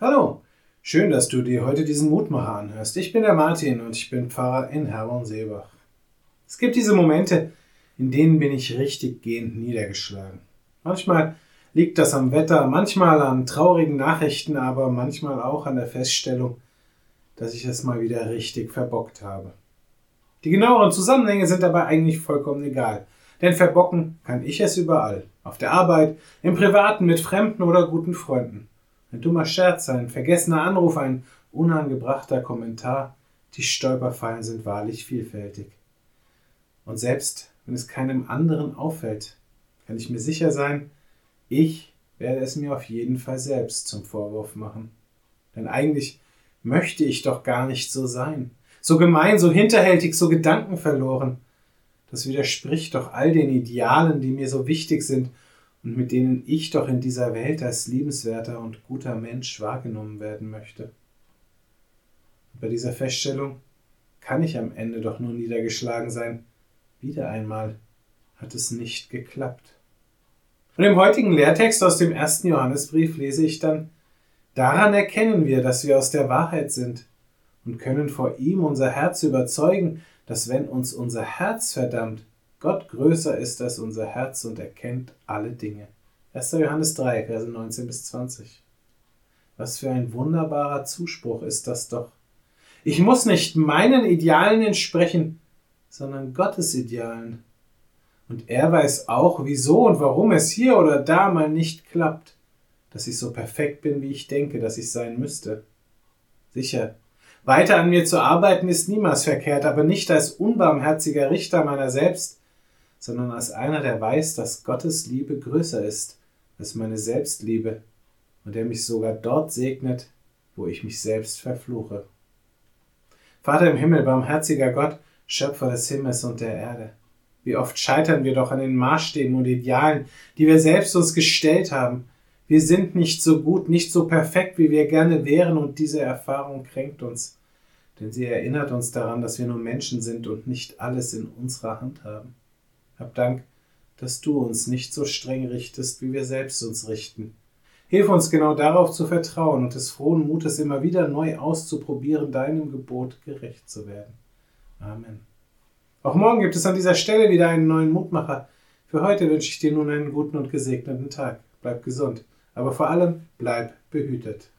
Hallo, schön, dass du dir heute diesen Mutmacher anhörst. Ich bin der Martin und ich bin Pfarrer in Herborn-Seebach. Es gibt diese Momente, in denen bin ich richtig gehend niedergeschlagen. Manchmal liegt das am Wetter, manchmal an traurigen Nachrichten, aber manchmal auch an der Feststellung, dass ich es mal wieder richtig verbockt habe. Die genaueren Zusammenhänge sind dabei eigentlich vollkommen egal, denn verbocken kann ich es überall. Auf der Arbeit, im Privaten, mit Fremden oder guten Freunden. Ein dummer Scherz, ein vergessener Anruf, ein unangebrachter Kommentar, die Stolperfallen sind wahrlich vielfältig. Und selbst wenn es keinem anderen auffällt, kann ich mir sicher sein, ich werde es mir auf jeden Fall selbst zum Vorwurf machen. Denn eigentlich möchte ich doch gar nicht so sein. So gemein, so hinterhältig, so gedankenverloren. Das widerspricht doch all den Idealen, die mir so wichtig sind und mit denen ich doch in dieser Welt als liebenswerter und guter Mensch wahrgenommen werden möchte. bei dieser Feststellung kann ich am Ende doch nur niedergeschlagen sein. Wieder einmal hat es nicht geklappt. Und im heutigen Lehrtext aus dem ersten Johannesbrief lese ich dann, Daran erkennen wir, dass wir aus der Wahrheit sind und können vor ihm unser Herz überzeugen, dass wenn uns unser Herz verdammt, Gott größer ist als unser Herz und erkennt alle Dinge. 1. Johannes 3, Verse 19 bis 20. Was für ein wunderbarer Zuspruch ist das doch. Ich muss nicht meinen Idealen entsprechen, sondern Gottes Idealen. Und er weiß auch, wieso und warum es hier oder da mal nicht klappt, dass ich so perfekt bin, wie ich denke, dass ich sein müsste. Sicher, weiter an mir zu arbeiten ist niemals verkehrt, aber nicht als unbarmherziger Richter meiner selbst, sondern als einer, der weiß, dass Gottes Liebe größer ist als meine Selbstliebe und der mich sogar dort segnet, wo ich mich selbst verfluche. Vater im Himmel, barmherziger Gott, Schöpfer des Himmels und der Erde, wie oft scheitern wir doch an den Maßstäben und Idealen, die wir selbst uns gestellt haben. Wir sind nicht so gut, nicht so perfekt, wie wir gerne wären, und diese Erfahrung kränkt uns, denn sie erinnert uns daran, dass wir nur Menschen sind und nicht alles in unserer Hand haben. Hab Dank, dass du uns nicht so streng richtest, wie wir selbst uns richten. Hilf uns genau darauf zu vertrauen und des frohen Mutes immer wieder neu auszuprobieren, deinem Gebot gerecht zu werden. Amen. Auch morgen gibt es an dieser Stelle wieder einen neuen Mutmacher. Für heute wünsche ich dir nun einen guten und gesegneten Tag. Bleib gesund, aber vor allem bleib behütet.